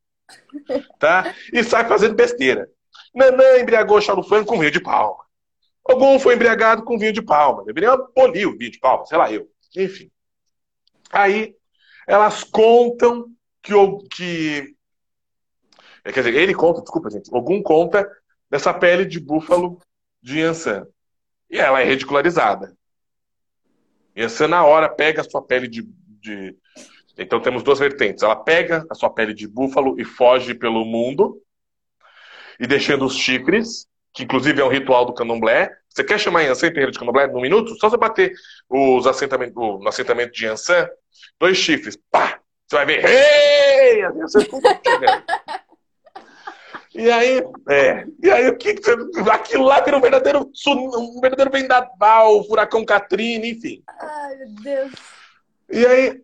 tá? E sai fazendo besteira. Nanã embriagou Chalufano com vinho de palma. Algum foi embriagado com vinho de palma. Deveria abolir o vinho de palma, sei lá eu. Enfim. Aí elas contam que o que é, quer dizer, ele conta, desculpa, gente. Algum conta dessa pele de búfalo de Yansan. E ela é ridicularizada. Yansan, na hora, pega a sua pele de, de então temos duas vertentes. Ela pega a sua pele de búfalo e foge pelo mundo, e deixando os chifres, que inclusive é um ritual do candomblé. Você quer chamar Yansan terreiro de candomblé num minuto? Só você bater os assentamentos, no assentamento de Yansan, dois chifres, pá! Você vai ver, hey! E aí, é, e aí o que, que você, aquilo lá vira um verdadeiro, um verdadeiro vendaval, furacão Katrina, enfim. Ai, meu Deus. E aí,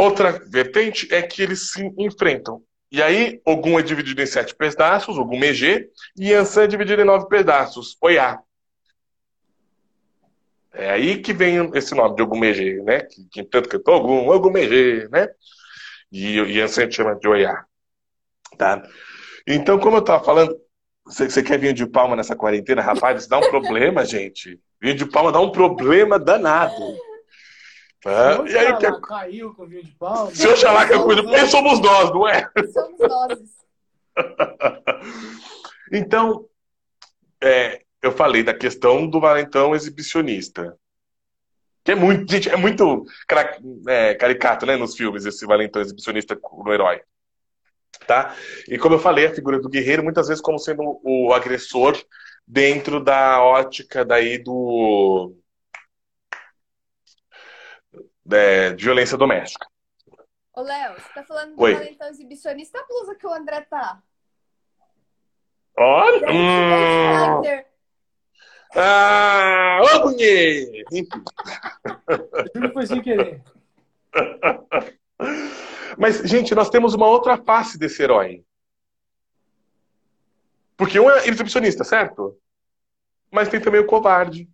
Outra vertente é que eles se enfrentam. E aí, Ogum é dividido em sete pedaços, Ogum Megê, e Yansan é dividido em nove pedaços, Oiá. É aí que vem esse nome de Ogum Megê, né? Que, que tanto cantou Ogum, Ogum Megê, né? E Yansan chama de Oiá. Tá? Então, como eu estava falando, você, você quer vinho de palma nessa quarentena? Rapaz, isso dá um problema, gente. Vinho de palma dá um problema danado. É, e aí, que... caiu com vinho de palma. Se Oxalá caiu com vinho de palma, somos nós, não é? Somos nós. então, é, eu falei da questão do valentão exibicionista. Que é muito, gente, é muito é, caricato, né, nos filmes, esse valentão exibicionista no herói. Tá? E como eu falei, a figura do guerreiro, muitas vezes como sendo o agressor dentro da ótica daí do é, de violência doméstica. Ô, Léo, você tá falando do Oi. valentão exibicionista, a blusa que o André tá. Olha! Hum... Ah, ô, Bunhê! Juro foi sem querer. Mas, gente, nós temos uma outra face desse herói. Porque um é exibicionista, certo? Mas tem também o covarde.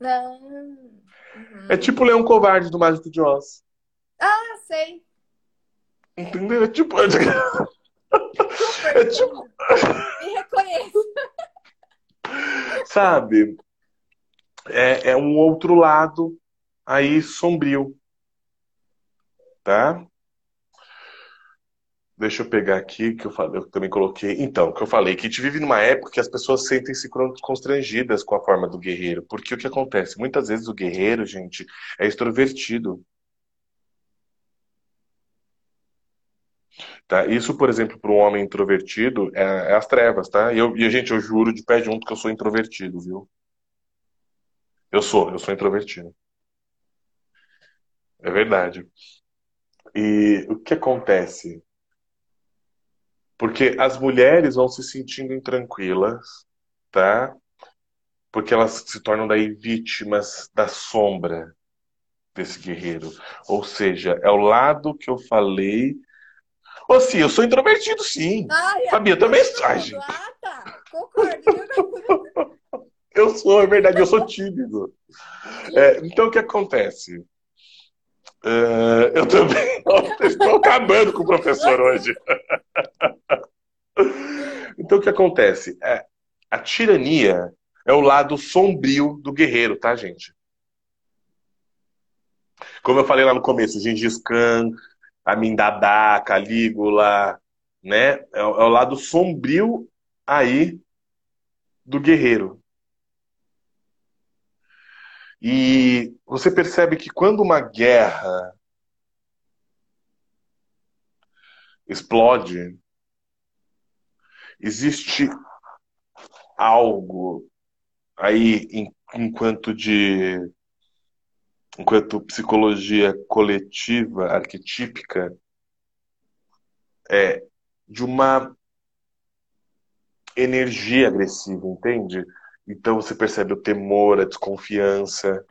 Não. Uhum. É tipo o Leão Covarde do Mágico de Oz. Ah, sei. Entendeu? É tipo. Super. É tipo. Me reconheço. Sabe? É, é um outro lado aí sombrio. Tá? Deixa eu pegar aqui que eu, falei, eu também coloquei. Então, que eu falei que a gente vive numa época que as pessoas sentem-se constrangidas com a forma do guerreiro. Porque o que acontece? Muitas vezes o guerreiro, gente, é extrovertido. Tá? Isso, por exemplo, para um homem introvertido é, é, as trevas, tá? E, eu, e, gente, eu juro de pé junto que eu sou introvertido, viu? Eu sou, eu sou introvertido. É verdade. E o que acontece? Porque as mulheres vão se sentindo intranquilas, tá? Porque elas se tornam daí vítimas da sombra desse guerreiro. Ou seja, é o lado que eu falei Ô, sim, eu sou introvertido, sim. Ai, Sabia também. Ai, gente. Ah, tá. Concordo. eu sou, é verdade, eu sou tímido. É, então, o que acontece? Uh, eu também estou acabando com o professor hoje. então, o que acontece? É, a tirania é o lado sombrio do guerreiro, tá, gente? Como eu falei lá no começo, Gengis Khan, Amindadá, Calígula, né? É, é o lado sombrio aí do guerreiro. E você percebe que quando uma guerra explode, existe algo aí enquanto de enquanto psicologia coletiva, arquetípica, é de uma energia agressiva, entende? Então você percebe o temor, a desconfiança,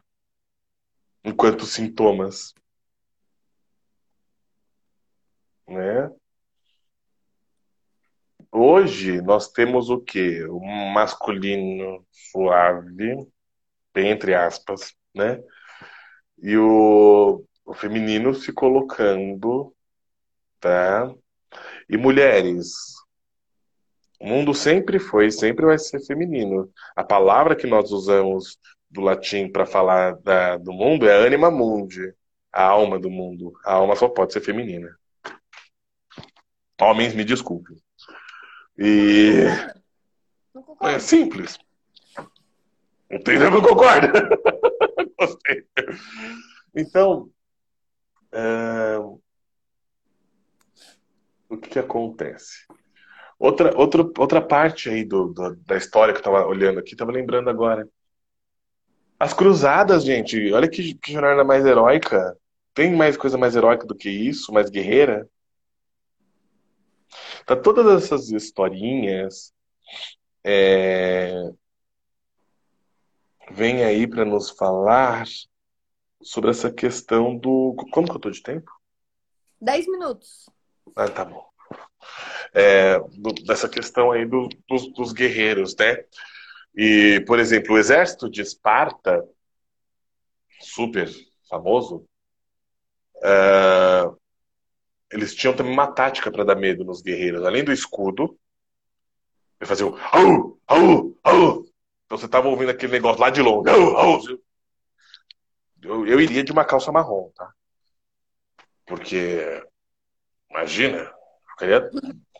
enquanto sintomas. Né? Hoje nós temos o quê? O masculino suave, entre aspas, né? e o, o feminino se colocando, tá? E mulheres, o mundo sempre foi, sempre vai ser feminino. A palavra que nós usamos do latim para falar da, do mundo é anima mundi, a alma do mundo. A alma só pode ser feminina. Homens, me desculpem. E é simples. Não tem não concorda. Gostei. Então, é... o que, que acontece? Outra, outra, outra parte aí do, do da história que eu estava olhando aqui, estava lembrando agora. As cruzadas, gente, olha que, que jornada mais heróica. Tem mais coisa mais heróica do que isso, mais guerreira? Tá todas essas historinhas é, vem aí para nos falar sobre essa questão do. Como que eu tô de tempo? Dez minutos. Ah, tá bom. É, do, dessa questão aí do, dos, dos, guerreiros, né? E, por exemplo, o exército de Esparta, super famoso, é, eles tinham também uma tática para dar medo nos guerreiros. Além do escudo, eles faziam au, au, au, então você tava ouvindo aquele negócio lá de longe. Eu, eu iria de uma calça marrom, tá? Porque, imagina, eu ficaria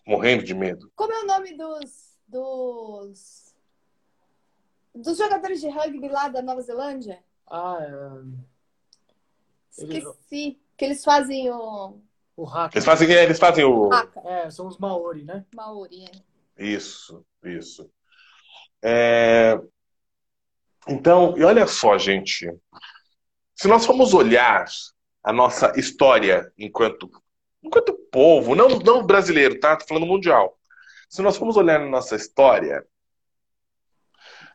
morrendo de medo. Como é o nome dos, dos, dos jogadores de rugby lá da Nova Zelândia? Ah, é... Esqueci. Que eles fazem o. O haka. Eles fazem, eles fazem o. Haka. É, são os Maori, né? Maori, é. Isso, isso. É... Então, e olha só, gente. Se nós formos olhar a nossa história enquanto, enquanto povo, não, não brasileiro, tá? Tô falando mundial. Se nós formos olhar a nossa história,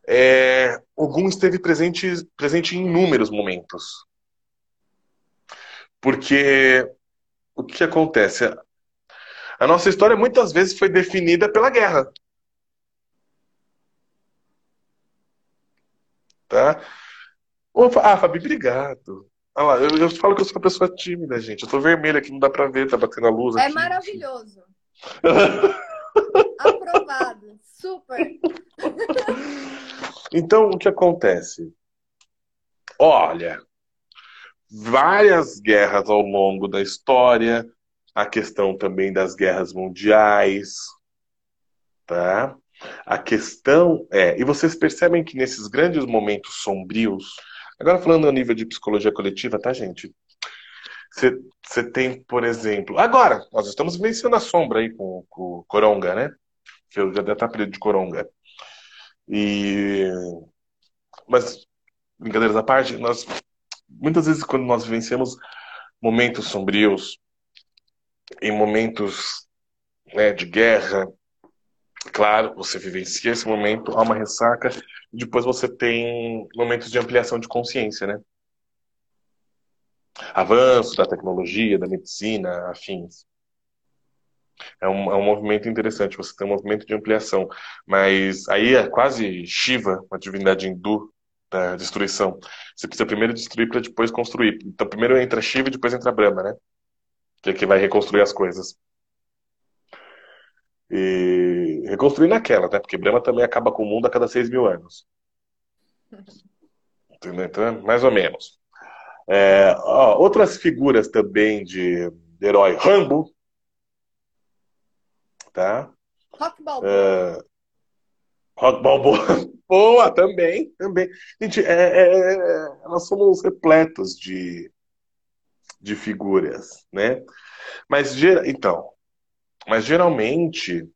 é, Ogum esteve presente, presente em inúmeros momentos. Porque o que acontece? A nossa história muitas vezes foi definida pela guerra. Tá? Ah, Fabi, obrigado. Olha lá, eu, eu falo que eu sou uma pessoa tímida, gente. Eu tô vermelha aqui, não dá pra ver, tá batendo a luz É aqui. maravilhoso. Aprovado. Super. Então, o que acontece? Olha, várias guerras ao longo da história, a questão também das guerras mundiais, tá? A questão é, e vocês percebem que nesses grandes momentos sombrios, agora falando a nível de psicologia coletiva, tá, gente? Você tem, por exemplo, agora, nós estamos vivenciando a sombra aí com, o Coronga, né? Que eu já estar apelido de Coronga. E mas brincadeiras à parte, nós muitas vezes quando nós vivenciamos momentos sombrios, em momentos né, de guerra, claro, você vivencia esse momento, há uma ressaca, e depois você tem momentos de ampliação de consciência, né? Avanço da tecnologia, da medicina, afins. É um, é um movimento interessante, você tem um movimento de ampliação. Mas aí é quase Shiva, uma divindade hindu da destruição. Você precisa primeiro destruir para depois construir. Então primeiro entra Shiva e depois entra Brahma, né? Que é que vai reconstruir as coisas. E reconstruir naquela, né? Porque Brahma também acaba com o mundo a cada seis mil anos. Entendeu? Então, mais ou menos. É, ó, outras figuras também de, de herói. Rambo, tá? Rock Balboa. Uh, rock Balboa. Boa, também, também. Gente, é, é, é, nós somos repletos de, de figuras, né? Mas, então, mas geralmente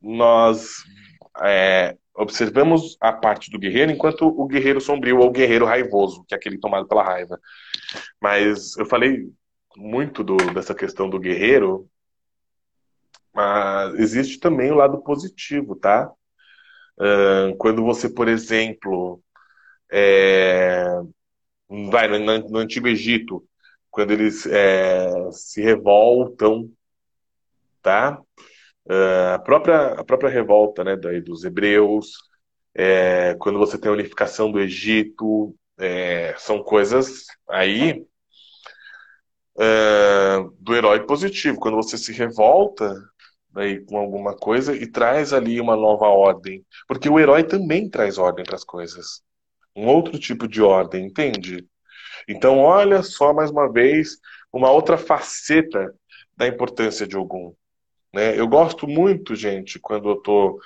nós é, observamos a parte do guerreiro enquanto o guerreiro sombrio ou o guerreiro raivoso, que é aquele tomado pela raiva. Mas eu falei muito do, dessa questão do guerreiro mas existe também o lado positivo, tá? Quando você, por exemplo, é, vai no, Antigo Egito, quando eles é, se revoltam, tá? A, própria, a própria revolta né, daí dos hebreus, é, quando você tem a unificação do Egito, é, são coisas aí do herói positivo. Quando você se revolta, aí com alguma coisa e traz ali uma nova ordem. Porque o herói também traz ordem para as coisas. Um outro tipo de ordem, entende? Então, olha só mais uma vez uma outra faceta da importância de algum. Né? Eu gosto muito, gente, quando eu estou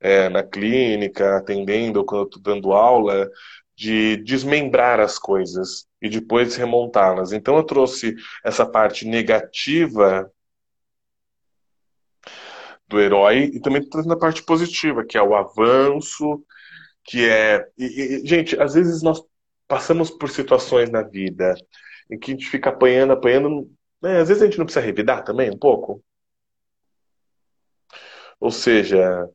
é, na clínica, atendendo, ou quando eu estou dando aula, de desmembrar as coisas e depois remontá-las. Então, eu trouxe essa parte negativa do herói e também trazendo a parte positiva, que é o avanço, que é. E, e, gente, às vezes nós passamos por situações na vida em que a gente fica apanhando, apanhando. Né? Às vezes a gente não precisa revidar também um pouco. Ou seja,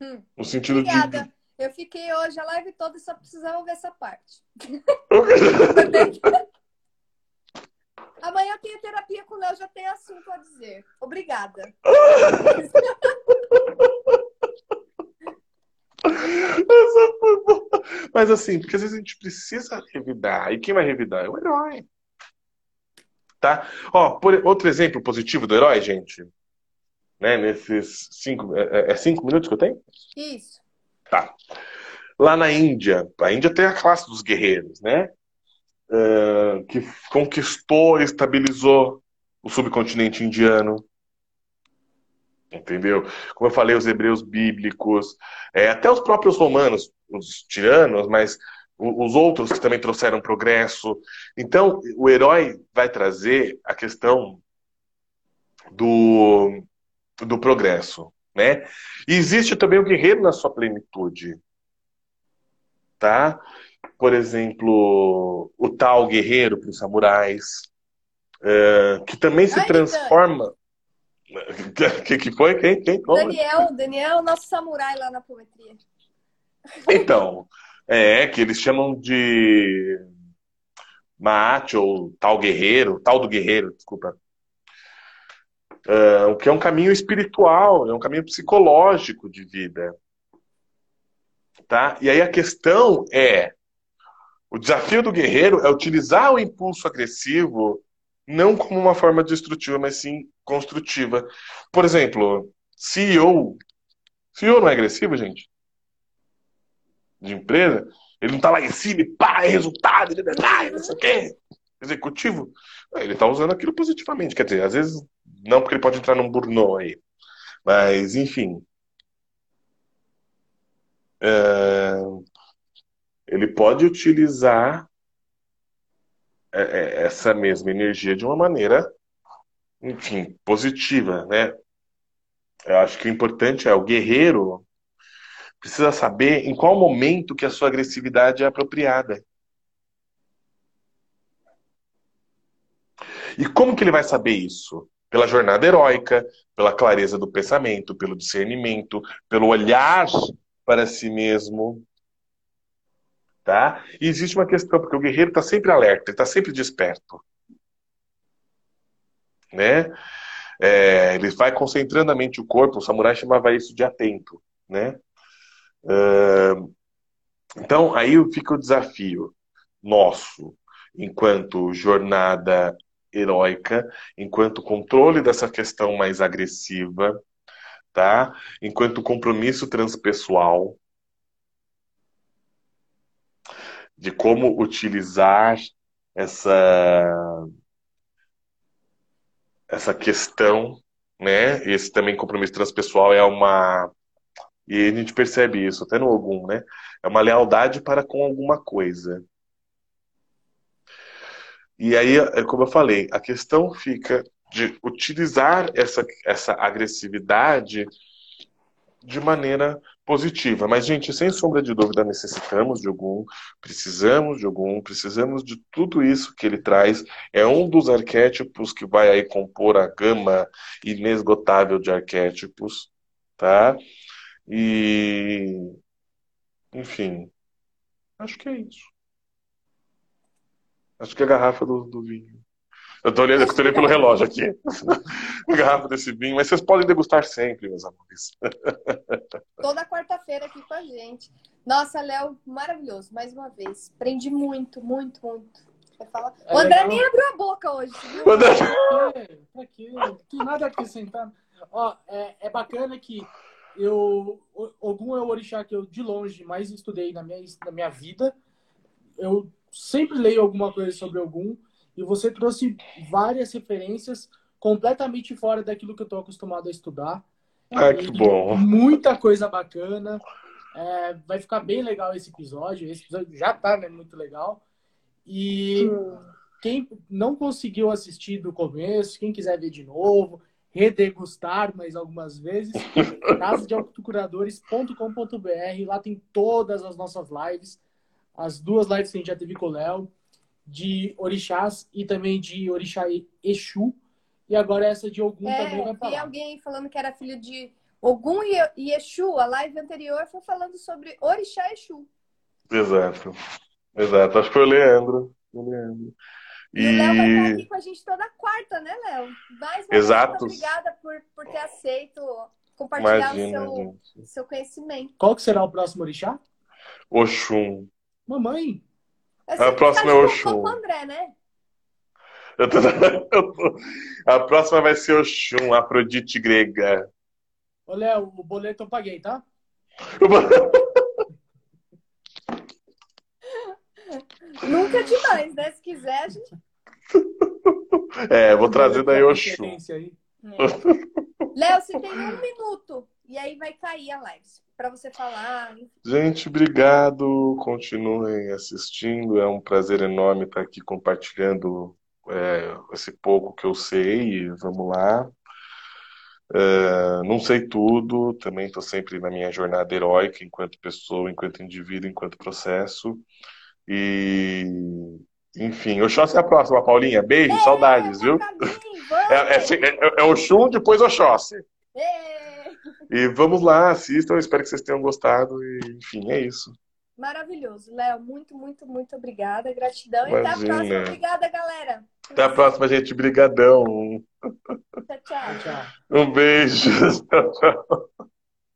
hum, no sentido Obrigada. de. Eu fiquei hoje a live toda e só precisava ver essa parte. Amanhã eu tenho terapia com o Léo, já tem assunto a dizer. Obrigada. Essa foi boa. Mas assim, porque às vezes a gente precisa revidar. E quem vai revidar? É o herói. Tá? Ó, por, outro exemplo positivo do herói, gente. Né, nesses cinco. É, é, é cinco minutos que eu tenho? Isso. Tá. Lá na Índia, a Índia tem a classe dos guerreiros, né? Uh, que conquistou e estabilizou o subcontinente indiano. Entendeu? Como eu falei, os hebreus bíblicos, é, até os próprios romanos, os tiranos, mas os outros que também trouxeram progresso. Então, o herói vai trazer a questão do, do progresso. Né? E existe também o guerreiro na sua plenitude. Tá? por exemplo, o tal guerreiro para os samurais, é, que também se Ai, transforma. O que, que foi? Quem? Quem? Como? Daniel, Daniel, nosso samurai lá na poetria. Então, é que eles chamam de Maat ou tal guerreiro, tal do guerreiro, desculpa. É, o que é um caminho espiritual, é um caminho psicológico de vida. Tá? E aí a questão é O desafio do guerreiro é utilizar o impulso agressivo não como uma forma destrutiva, mas sim construtiva. Por exemplo, CEO. CEO não é agressivo, gente? De empresa? Ele não tá lá em cima e pá, é resultado, ele é não sei o quê. Executivo. Ele tá usando aquilo positivamente. Quer dizer, às vezes não, porque ele pode entrar num burnout aí. Mas, enfim. É... Ele pode utilizar é, é, essa mesma energia de uma maneira, enfim, positiva, né? Eu acho que o importante é o guerreiro precisa saber em qual momento que a sua agressividade é apropriada. E como que ele vai saber isso? Pela jornada heróica, pela clareza do pensamento, pelo discernimento, pelo olhar para si mesmo, Tá? E existe uma questão, porque o guerreiro está sempre alerta, ele está sempre desperto. Né? É, ele vai concentrando a mente o corpo, o samurai chamava isso de atento. Né? Então, aí fica o desafio nosso, enquanto jornada heróica, enquanto controle dessa questão mais agressiva, tá? enquanto compromisso transpessoal, de como utilizar essa essa questão, né? Esse também compromisso transpessoal é uma e a gente percebe isso até no algum, né? É uma lealdade para com alguma coisa. E aí, é como eu falei, a questão fica de utilizar essa, essa agressividade de maneira positiva. Mas, gente, sem sombra de dúvida, necessitamos de algum, precisamos de algum, precisamos de tudo isso que ele traz. É um dos arquétipos que vai aí compor a gama inesgotável de arquétipos, tá? E, enfim, acho que é isso. Acho que é a garrafa do, do vinho. Eu tô olhando, eu tô olhando pelo relógio aqui. Garrafa desse vinho, mas vocês podem degustar sempre, meus amores. Toda quarta-feira aqui com a gente. Nossa, Léo, maravilhoso, mais uma vez. Aprendi muito, muito, muito. Falar... É o André legal. nem abriu a boca hoje, viu? André... Tá aqui, não tem nada a acrescentar. Ó, é, é bacana que eu, Ogum é o orixá que eu, de longe, mais estudei na minha, na minha vida. Eu sempre leio alguma coisa sobre Ogum e você trouxe várias referências completamente fora daquilo que eu estou acostumado a estudar. Ah, que bom! Muita coisa bacana. É, vai ficar bem legal esse episódio. Esse episódio já está né, muito legal. E quem não conseguiu assistir do começo, quem quiser ver de novo, redegustar mais algumas vezes, casadeautocuradores.com.br. Lá tem todas as nossas lives. As duas lives que a gente já teve com o Léo de orixás e também de orixá Exu. E agora essa de Ogum é, também vai falar. E alguém falando que era filho de Ogum e Exu. A live anterior foi falando sobre orixá Exu. Exato. Exato. Acho que foi o Leandro. O Leandro. E, e o Léo vai estar aqui com a gente toda quarta, né, Léo? Mais uma Exato. vez, obrigada por, por ter aceito compartilhar Imagina, o seu, seu conhecimento. Qual que será o próximo orixá? Oxum. Mamãe. A próxima é o. André, né? Eu tô, eu tô... A próxima vai ser Oxum, Afrodite grega. Ô, Léo, o boleto eu paguei, tá? Nunca é demais, né? Se quiser, a gente. É, vou trazer daí Oxum. É. Léo, você tem um minuto e aí vai cair a live para você falar. Gente, obrigado. Continuem assistindo. É um prazer enorme estar aqui compartilhando é, esse pouco que eu sei. Vamos lá. É, não sei tudo, também estou sempre na minha jornada heróica enquanto pessoa, enquanto indivíduo, enquanto processo. E enfim, Oxóssi é a próxima, Paulinha. Beijo, é, saudades, viu? É, é, é, é, o Xum, depois Oxóssi. É. E vamos lá, assistam. Espero que vocês tenham gostado. E, enfim, é isso. Maravilhoso. Léo, muito, muito, muito obrigada. Gratidão. Imagina. E até a próxima. Obrigada, galera. Até a próxima, gente. Brigadão. Tchau, tchau. tchau. Um beijo. Tchau, tchau.